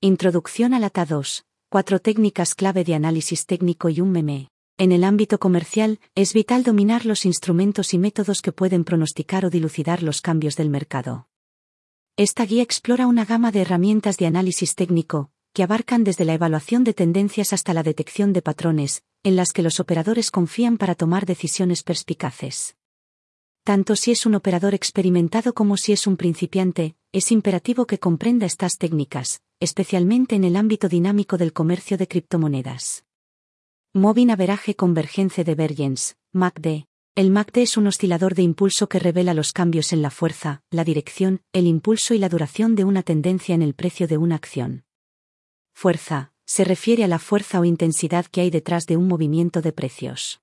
Introducción a la TA 2. Cuatro técnicas clave de análisis técnico y un meme. En el ámbito comercial, es vital dominar los instrumentos y métodos que pueden pronosticar o dilucidar los cambios del mercado. Esta guía explora una gama de herramientas de análisis técnico, que abarcan desde la evaluación de tendencias hasta la detección de patrones, en las que los operadores confían para tomar decisiones perspicaces. Tanto si es un operador experimentado como si es un principiante, es imperativo que comprenda estas técnicas, especialmente en el ámbito dinámico del comercio de criptomonedas. Moving Average Convergence Divergence, MACD. El MACD es un oscilador de impulso que revela los cambios en la fuerza, la dirección, el impulso y la duración de una tendencia en el precio de una acción. Fuerza, se refiere a la fuerza o intensidad que hay detrás de un movimiento de precios.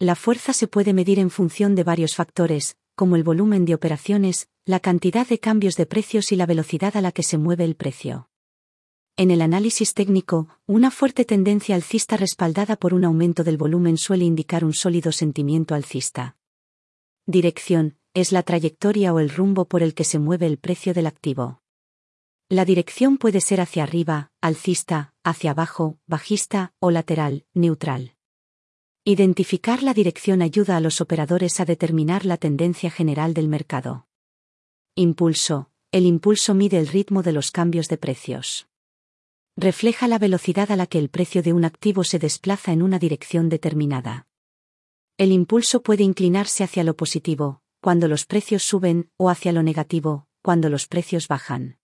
La fuerza se puede medir en función de varios factores, como el volumen de operaciones, la cantidad de cambios de precios y la velocidad a la que se mueve el precio. En el análisis técnico, una fuerte tendencia alcista respaldada por un aumento del volumen suele indicar un sólido sentimiento alcista. Dirección, es la trayectoria o el rumbo por el que se mueve el precio del activo. La dirección puede ser hacia arriba, alcista, hacia abajo, bajista o lateral, neutral. Identificar la dirección ayuda a los operadores a determinar la tendencia general del mercado. Impulso. El impulso mide el ritmo de los cambios de precios. Refleja la velocidad a la que el precio de un activo se desplaza en una dirección determinada. El impulso puede inclinarse hacia lo positivo, cuando los precios suben, o hacia lo negativo, cuando los precios bajan.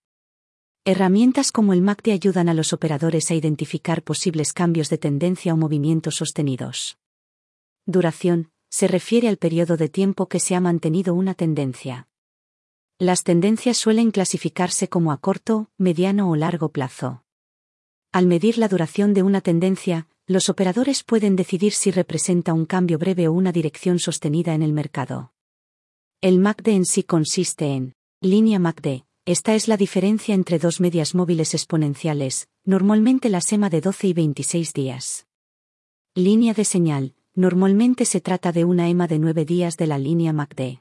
Herramientas como el MACD ayudan a los operadores a identificar posibles cambios de tendencia o movimientos sostenidos. Duración, se refiere al periodo de tiempo que se ha mantenido una tendencia. Las tendencias suelen clasificarse como a corto, mediano o largo plazo. Al medir la duración de una tendencia, los operadores pueden decidir si representa un cambio breve o una dirección sostenida en el mercado. El MACD en sí consiste en línea MACD. Esta es la diferencia entre dos medias móviles exponenciales, normalmente la sema de 12 y 26 días. Línea de señal, Normalmente se trata de una EMA de nueve días de la línea MACD.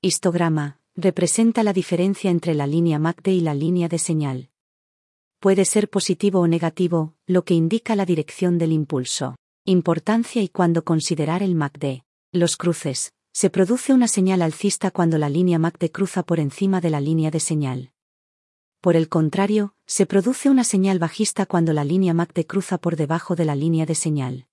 Histograma, representa la diferencia entre la línea MACD y la línea de señal. Puede ser positivo o negativo, lo que indica la dirección del impulso. Importancia y cuando considerar el MACD. Los cruces. Se produce una señal alcista cuando la línea MACD cruza por encima de la línea de señal. Por el contrario, se produce una señal bajista cuando la línea MACD cruza por debajo de la línea de señal.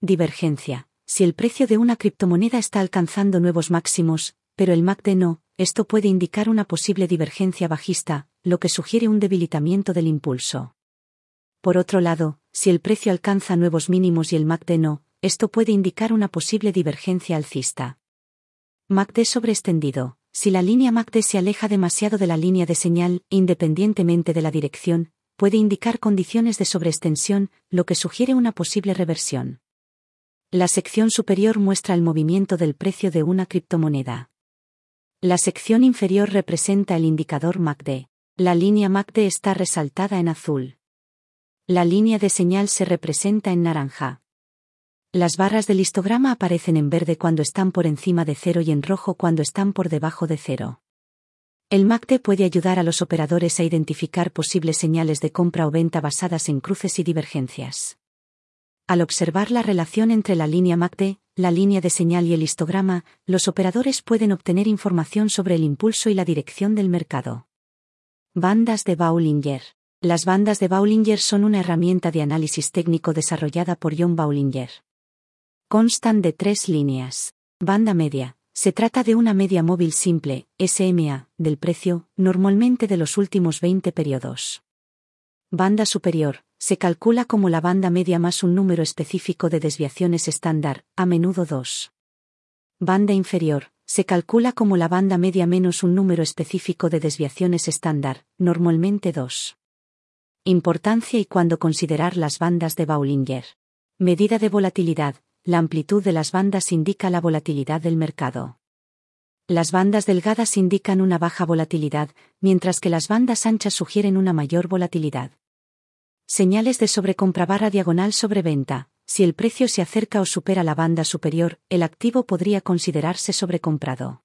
Divergencia. Si el precio de una criptomoneda está alcanzando nuevos máximos, pero el MACD no, esto puede indicar una posible divergencia bajista, lo que sugiere un debilitamiento del impulso. Por otro lado, si el precio alcanza nuevos mínimos y el MACD no, esto puede indicar una posible divergencia alcista. MACD sobreextendido. Si la línea MACD se aleja demasiado de la línea de señal, independientemente de la dirección, puede indicar condiciones de sobreextensión, lo que sugiere una posible reversión. La sección superior muestra el movimiento del precio de una criptomoneda. La sección inferior representa el indicador MACD. La línea MACD está resaltada en azul. La línea de señal se representa en naranja. Las barras del histograma aparecen en verde cuando están por encima de cero y en rojo cuando están por debajo de cero. El MACD puede ayudar a los operadores a identificar posibles señales de compra o venta basadas en cruces y divergencias. Al observar la relación entre la línea MACD, la línea de señal y el histograma, los operadores pueden obtener información sobre el impulso y la dirección del mercado. Bandas de Baulinger. Las bandas de Baulinger son una herramienta de análisis técnico desarrollada por John Baulinger. Constan de tres líneas. Banda media. Se trata de una media móvil simple, SMA, del precio, normalmente de los últimos 20 periodos. Banda superior, se calcula como la banda media más un número específico de desviaciones estándar, a menudo 2. Banda inferior, se calcula como la banda media menos un número específico de desviaciones estándar, normalmente 2. Importancia y cuando considerar las bandas de Baulinger. Medida de volatilidad, la amplitud de las bandas indica la volatilidad del mercado. Las bandas delgadas indican una baja volatilidad, mientras que las bandas anchas sugieren una mayor volatilidad. Señales de sobrecompra barra diagonal sobreventa. Si el precio se acerca o supera la banda superior, el activo podría considerarse sobrecomprado.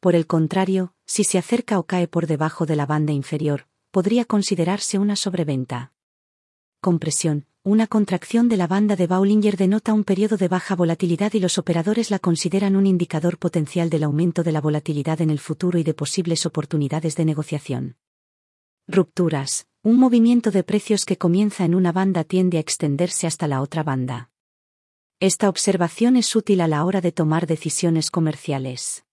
Por el contrario, si se acerca o cae por debajo de la banda inferior, podría considerarse una sobreventa. Compresión. Una contracción de la banda de Bollinger denota un periodo de baja volatilidad y los operadores la consideran un indicador potencial del aumento de la volatilidad en el futuro y de posibles oportunidades de negociación. Rupturas. Un movimiento de precios que comienza en una banda tiende a extenderse hasta la otra banda. Esta observación es útil a la hora de tomar decisiones comerciales.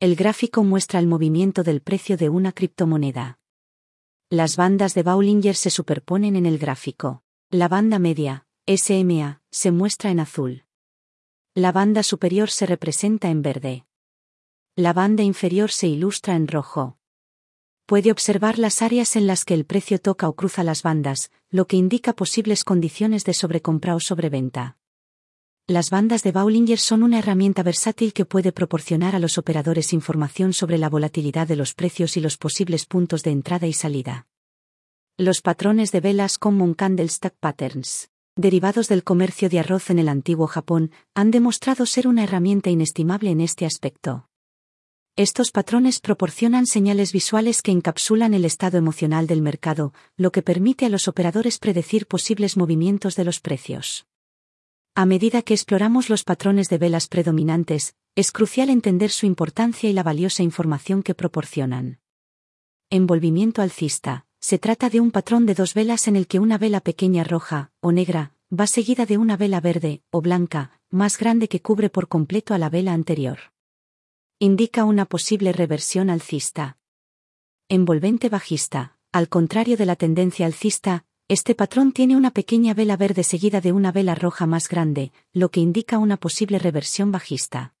El gráfico muestra el movimiento del precio de una criptomoneda. Las bandas de Bollinger se superponen en el gráfico. La banda media, SMA, se muestra en azul. La banda superior se representa en verde. La banda inferior se ilustra en rojo. Puede observar las áreas en las que el precio toca o cruza las bandas, lo que indica posibles condiciones de sobrecompra o sobreventa. Las bandas de Bollinger son una herramienta versátil que puede proporcionar a los operadores información sobre la volatilidad de los precios y los posibles puntos de entrada y salida. Los patrones de velas Common Candlestack Patterns, derivados del comercio de arroz en el antiguo Japón, han demostrado ser una herramienta inestimable en este aspecto. Estos patrones proporcionan señales visuales que encapsulan el estado emocional del mercado, lo que permite a los operadores predecir posibles movimientos de los precios. A medida que exploramos los patrones de velas predominantes, es crucial entender su importancia y la valiosa información que proporcionan. Envolvimiento alcista. Se trata de un patrón de dos velas en el que una vela pequeña roja, o negra, va seguida de una vela verde, o blanca, más grande que cubre por completo a la vela anterior. Indica una posible reversión alcista. Envolvente bajista. Al contrario de la tendencia alcista, este patrón tiene una pequeña vela verde seguida de una vela roja más grande, lo que indica una posible reversión bajista.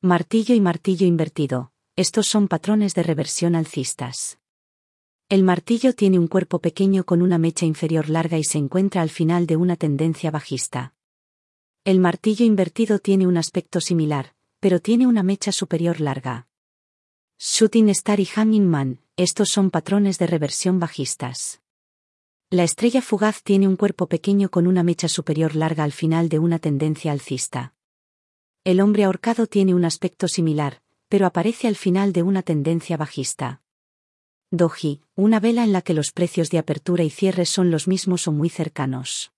Martillo y martillo invertido. Estos son patrones de reversión alcistas. El martillo tiene un cuerpo pequeño con una mecha inferior larga y se encuentra al final de una tendencia bajista. El martillo invertido tiene un aspecto similar, pero tiene una mecha superior larga. Shooting Star y Hanging Man, estos son patrones de reversión bajistas. La estrella fugaz tiene un cuerpo pequeño con una mecha superior larga al final de una tendencia alcista. El hombre ahorcado tiene un aspecto similar, pero aparece al final de una tendencia bajista. Doji, una vela en la que los precios de apertura y cierre son los mismos o muy cercanos.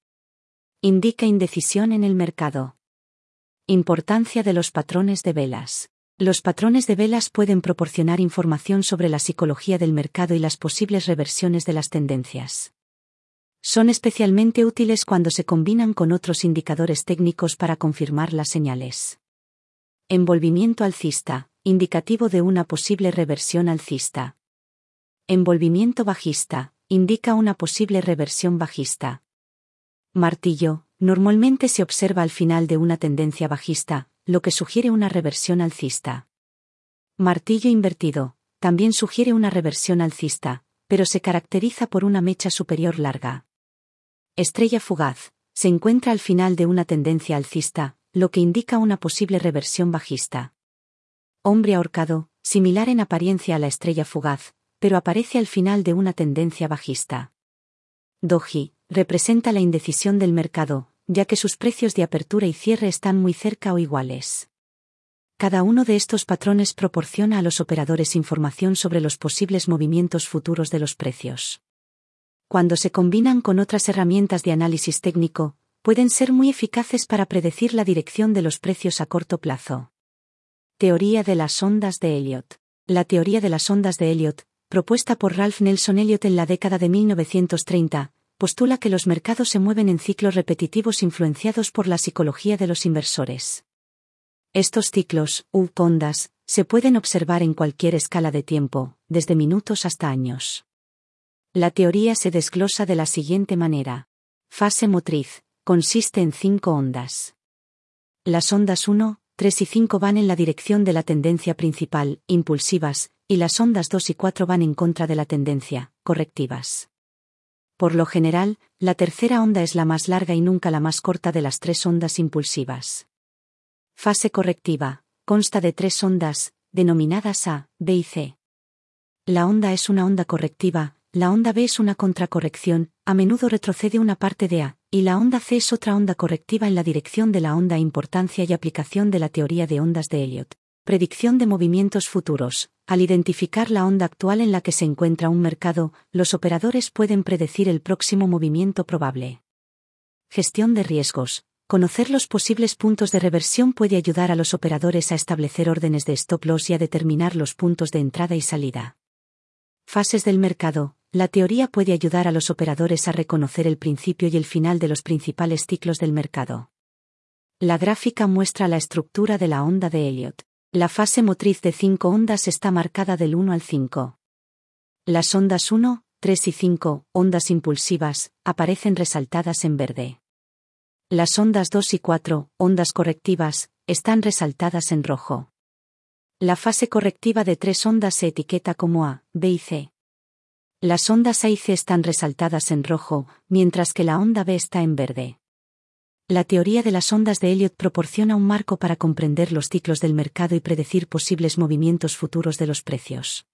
Indica indecisión en el mercado. Importancia de los patrones de velas. Los patrones de velas pueden proporcionar información sobre la psicología del mercado y las posibles reversiones de las tendencias. Son especialmente útiles cuando se combinan con otros indicadores técnicos para confirmar las señales. Envolvimiento alcista, indicativo de una posible reversión alcista. Envolvimiento bajista, indica una posible reversión bajista. Martillo, normalmente se observa al final de una tendencia bajista, lo que sugiere una reversión alcista. Martillo invertido, también sugiere una reversión alcista, pero se caracteriza por una mecha superior larga. Estrella fugaz, se encuentra al final de una tendencia alcista, lo que indica una posible reversión bajista. Hombre ahorcado, similar en apariencia a la estrella fugaz, pero aparece al final de una tendencia bajista. Doji, representa la indecisión del mercado, ya que sus precios de apertura y cierre están muy cerca o iguales. Cada uno de estos patrones proporciona a los operadores información sobre los posibles movimientos futuros de los precios cuando se combinan con otras herramientas de análisis técnico, pueden ser muy eficaces para predecir la dirección de los precios a corto plazo. Teoría de las ondas de Elliot. La teoría de las ondas de Elliot, propuesta por Ralph Nelson Elliot en la década de 1930, postula que los mercados se mueven en ciclos repetitivos influenciados por la psicología de los inversores. Estos ciclos, u ondas, se pueden observar en cualquier escala de tiempo, desde minutos hasta años. La teoría se desglosa de la siguiente manera. Fase motriz, consiste en cinco ondas. Las ondas 1, 3 y 5 van en la dirección de la tendencia principal, impulsivas, y las ondas 2 y 4 van en contra de la tendencia, correctivas. Por lo general, la tercera onda es la más larga y nunca la más corta de las tres ondas impulsivas. Fase correctiva, consta de tres ondas, denominadas A, B y C. La onda es una onda correctiva, la onda B es una contracorrección, a menudo retrocede una parte de A, y la onda C es otra onda correctiva en la dirección de la onda importancia y aplicación de la teoría de ondas de Elliot. Predicción de movimientos futuros. Al identificar la onda actual en la que se encuentra un mercado, los operadores pueden predecir el próximo movimiento probable. Gestión de riesgos. Conocer los posibles puntos de reversión puede ayudar a los operadores a establecer órdenes de stop loss y a determinar los puntos de entrada y salida. Fases del mercado. La teoría puede ayudar a los operadores a reconocer el principio y el final de los principales ciclos del mercado. La gráfica muestra la estructura de la onda de Elliot. La fase motriz de cinco ondas está marcada del 1 al 5. Las ondas 1, 3 y 5, ondas impulsivas, aparecen resaltadas en verde. Las ondas 2 y 4, ondas correctivas, están resaltadas en rojo. La fase correctiva de tres ondas se etiqueta como A, B y C. Las ondas A y C están resaltadas en rojo, mientras que la onda B está en verde. La teoría de las ondas de Elliot proporciona un marco para comprender los ciclos del mercado y predecir posibles movimientos futuros de los precios.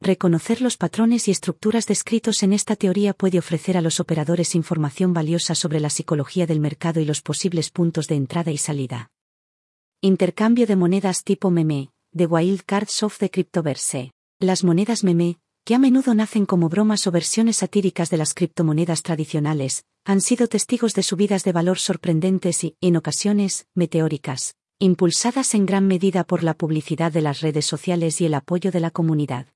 Reconocer los patrones y estructuras descritos en esta teoría puede ofrecer a los operadores información valiosa sobre la psicología del mercado y los posibles puntos de entrada y salida. Intercambio de monedas tipo meme, de Wild Cards of the Cryptoverse. Las monedas meme, que a menudo nacen como bromas o versiones satíricas de las criptomonedas tradicionales, han sido testigos de subidas de valor sorprendentes y, en ocasiones, meteóricas, impulsadas en gran medida por la publicidad de las redes sociales y el apoyo de la comunidad.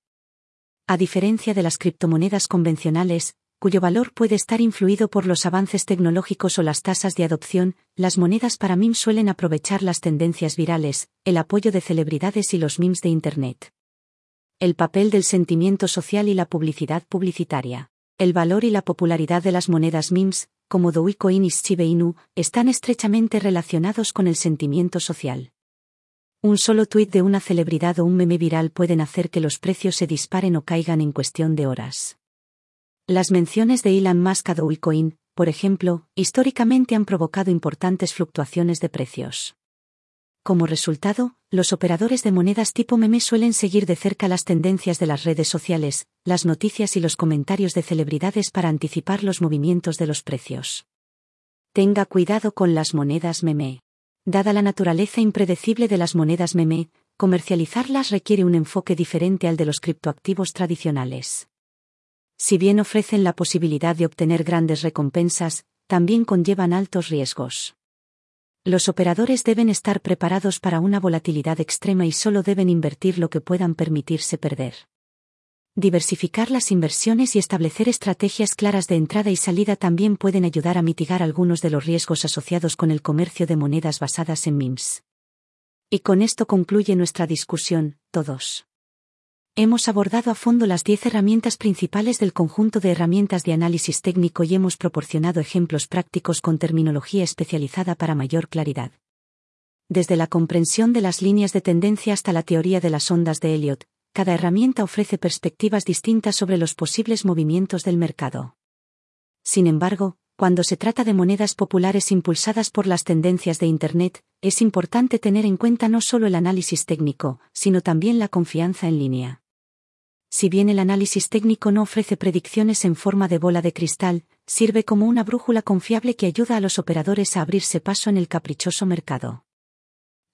A diferencia de las criptomonedas convencionales, cuyo valor puede estar influido por los avances tecnológicos o las tasas de adopción, las monedas para memes suelen aprovechar las tendencias virales, el apoyo de celebridades y los memes de Internet. El papel del sentimiento social y la publicidad publicitaria. El valor y la popularidad de las monedas memes, como Dogecoin y Shiba Inu, están estrechamente relacionados con el sentimiento social. Un solo tuit de una celebridad o un meme viral pueden hacer que los precios se disparen o caigan en cuestión de horas. Las menciones de Elon Musk a Dogecoin, por ejemplo, históricamente han provocado importantes fluctuaciones de precios. Como resultado, los operadores de monedas tipo meme suelen seguir de cerca las tendencias de las redes sociales, las noticias y los comentarios de celebridades para anticipar los movimientos de los precios. Tenga cuidado con las monedas meme. Dada la naturaleza impredecible de las monedas meme, comercializarlas requiere un enfoque diferente al de los criptoactivos tradicionales. Si bien ofrecen la posibilidad de obtener grandes recompensas, también conllevan altos riesgos. Los operadores deben estar preparados para una volatilidad extrema y solo deben invertir lo que puedan permitirse perder. Diversificar las inversiones y establecer estrategias claras de entrada y salida también pueden ayudar a mitigar algunos de los riesgos asociados con el comercio de monedas basadas en MIMS. Y con esto concluye nuestra discusión, todos. Hemos abordado a fondo las 10 herramientas principales del conjunto de herramientas de análisis técnico y hemos proporcionado ejemplos prácticos con terminología especializada para mayor claridad. Desde la comprensión de las líneas de tendencia hasta la teoría de las ondas de Elliot, cada herramienta ofrece perspectivas distintas sobre los posibles movimientos del mercado. Sin embargo, cuando se trata de monedas populares impulsadas por las tendencias de Internet, es importante tener en cuenta no solo el análisis técnico, sino también la confianza en línea. Si bien el análisis técnico no ofrece predicciones en forma de bola de cristal, sirve como una brújula confiable que ayuda a los operadores a abrirse paso en el caprichoso mercado.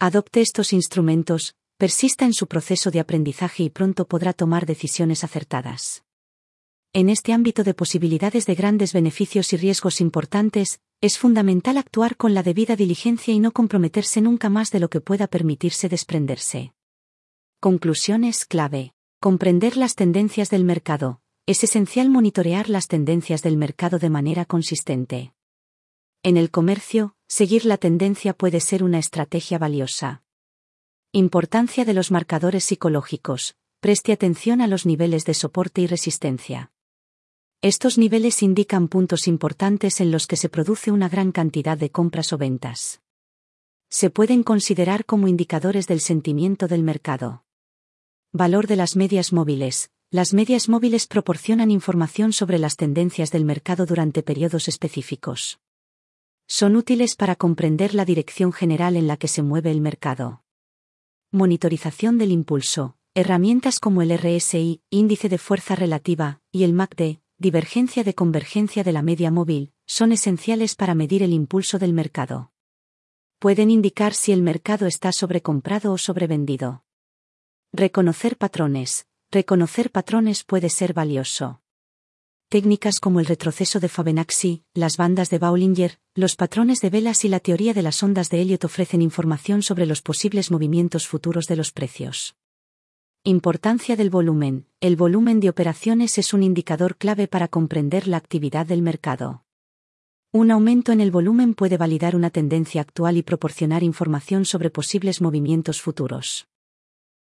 Adopte estos instrumentos, persista en su proceso de aprendizaje y pronto podrá tomar decisiones acertadas. En este ámbito de posibilidades de grandes beneficios y riesgos importantes, es fundamental actuar con la debida diligencia y no comprometerse nunca más de lo que pueda permitirse desprenderse. Conclusiones clave. Comprender las tendencias del mercado. Es esencial monitorear las tendencias del mercado de manera consistente. En el comercio, seguir la tendencia puede ser una estrategia valiosa. Importancia de los marcadores psicológicos. Preste atención a los niveles de soporte y resistencia. Estos niveles indican puntos importantes en los que se produce una gran cantidad de compras o ventas. Se pueden considerar como indicadores del sentimiento del mercado. Valor de las medias móviles. Las medias móviles proporcionan información sobre las tendencias del mercado durante periodos específicos. Son útiles para comprender la dirección general en la que se mueve el mercado. Monitorización del impulso. Herramientas como el RSI, índice de fuerza relativa, y el MACD, divergencia de convergencia de la media móvil, son esenciales para medir el impulso del mercado. Pueden indicar si el mercado está sobrecomprado o sobrevendido. Reconocer patrones. Reconocer patrones puede ser valioso. Técnicas como el retroceso de Fibonacci, las bandas de Bollinger, los patrones de velas y la teoría de las ondas de Elliot ofrecen información sobre los posibles movimientos futuros de los precios. Importancia del volumen. El volumen de operaciones es un indicador clave para comprender la actividad del mercado. Un aumento en el volumen puede validar una tendencia actual y proporcionar información sobre posibles movimientos futuros.